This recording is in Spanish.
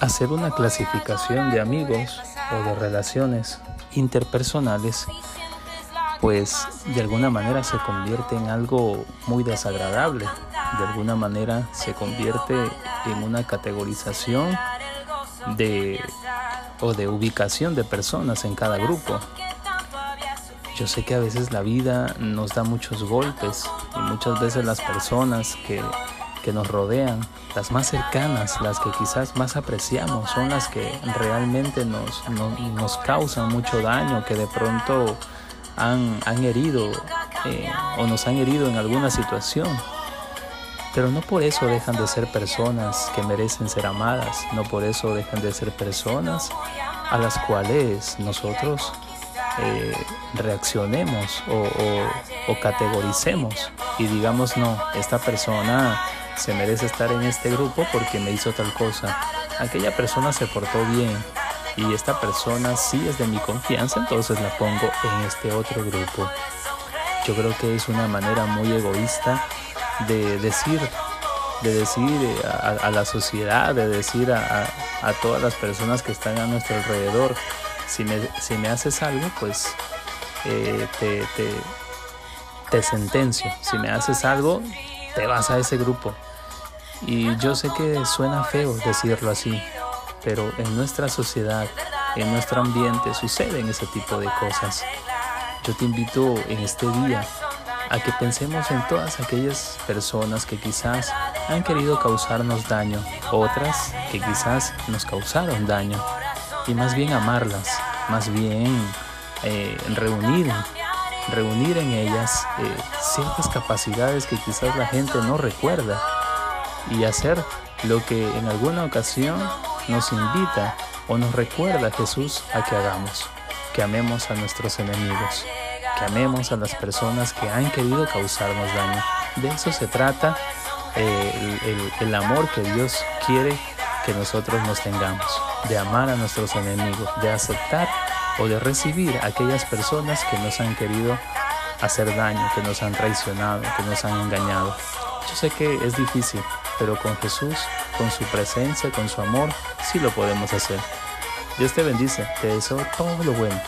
hacer una clasificación de amigos o de relaciones interpersonales, pues de alguna manera se convierte en algo muy desagradable, de alguna manera se convierte en una categorización de o de ubicación de personas en cada grupo. Yo sé que a veces la vida nos da muchos golpes y muchas veces las personas que que nos rodean, las más cercanas, las que quizás más apreciamos, son las que realmente nos, nos causan mucho daño, que de pronto han, han herido eh, o nos han herido en alguna situación. Pero no por eso dejan de ser personas que merecen ser amadas, no por eso dejan de ser personas a las cuales nosotros eh, reaccionemos o, categoricemos y digamos, no, esta persona se merece estar en este grupo porque me hizo tal cosa. Aquella persona se portó bien y esta persona sí es de mi confianza, entonces la pongo en este otro grupo. Yo creo que es una manera muy egoísta de decir, de decir eh, a, la sociedad, de decir a, todas las personas que están a nuestro alrededor, si me, si me haces algo, pues eh, te, te, te sentencio. Si me haces algo, te vas a ese grupo. Y yo sé que suena feo decirlo así, pero en nuestra sociedad, en nuestro ambiente suceden ese tipo de cosas. Yo te invito en este día a que pensemos en todas aquellas personas que quizás han querido causarnos daño, otras que quizás nos causaron daño, y más bien amarlas, más bien eh, reunir, reunir en ellas eh, ciertas capacidades que quizás la gente no recuerda y hacer lo que en alguna ocasión nos invita o nos recuerda Jesús a que hagamos, que amemos a nuestros enemigos, que amemos a las personas que han querido causarnos daño. De eso se trata eh, el, el amor que Dios quiere que nosotros nos tengamos, de amar a nuestros enemigos, de aceptar o de recibir a aquellas personas que nos han querido hacer daño, que nos han traicionado, que nos han engañado. Yo sé que es difícil, pero con Jesús, con su presencia, con su amor, sí lo podemos hacer. Dios te bendice, te deseo todo lo bueno.